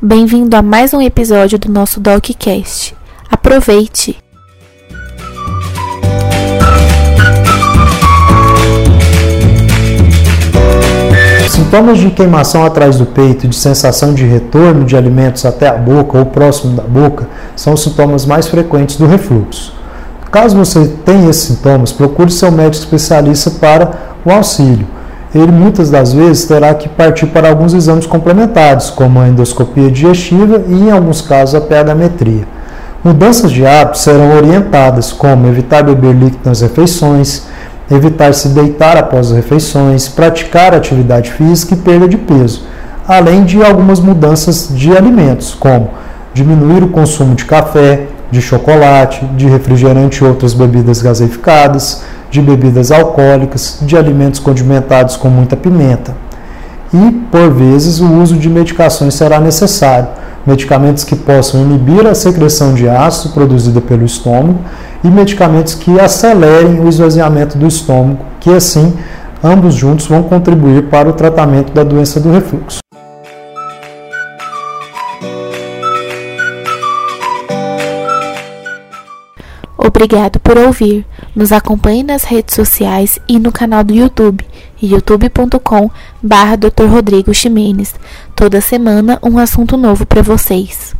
Bem-vindo a mais um episódio do nosso DocCast. Aproveite! Sintomas de queimação atrás do peito de sensação de retorno de alimentos até a boca ou próximo da boca são os sintomas mais frequentes do refluxo. Caso você tenha esses sintomas, procure seu médico especialista para o auxílio ele muitas das vezes terá que partir para alguns exames complementares, como a endoscopia digestiva e, em alguns casos, a pH-metria. Mudanças de hábitos serão orientadas, como evitar beber líquido nas refeições, evitar se deitar após as refeições, praticar atividade física e perda de peso, além de algumas mudanças de alimentos, como diminuir o consumo de café, de chocolate, de refrigerante e outras bebidas gaseificadas, de bebidas alcoólicas, de alimentos condimentados com muita pimenta. E, por vezes, o uso de medicações será necessário, medicamentos que possam inibir a secreção de ácido produzida pelo estômago e medicamentos que acelerem o esvaziamento do estômago, que assim ambos juntos vão contribuir para o tratamento da doença do refluxo. Obrigado por ouvir. Nos acompanhe nas redes sociais e no canal do YouTube, youtube.com barra Dr. Rodrigo Ximenes. Toda semana um assunto novo para vocês.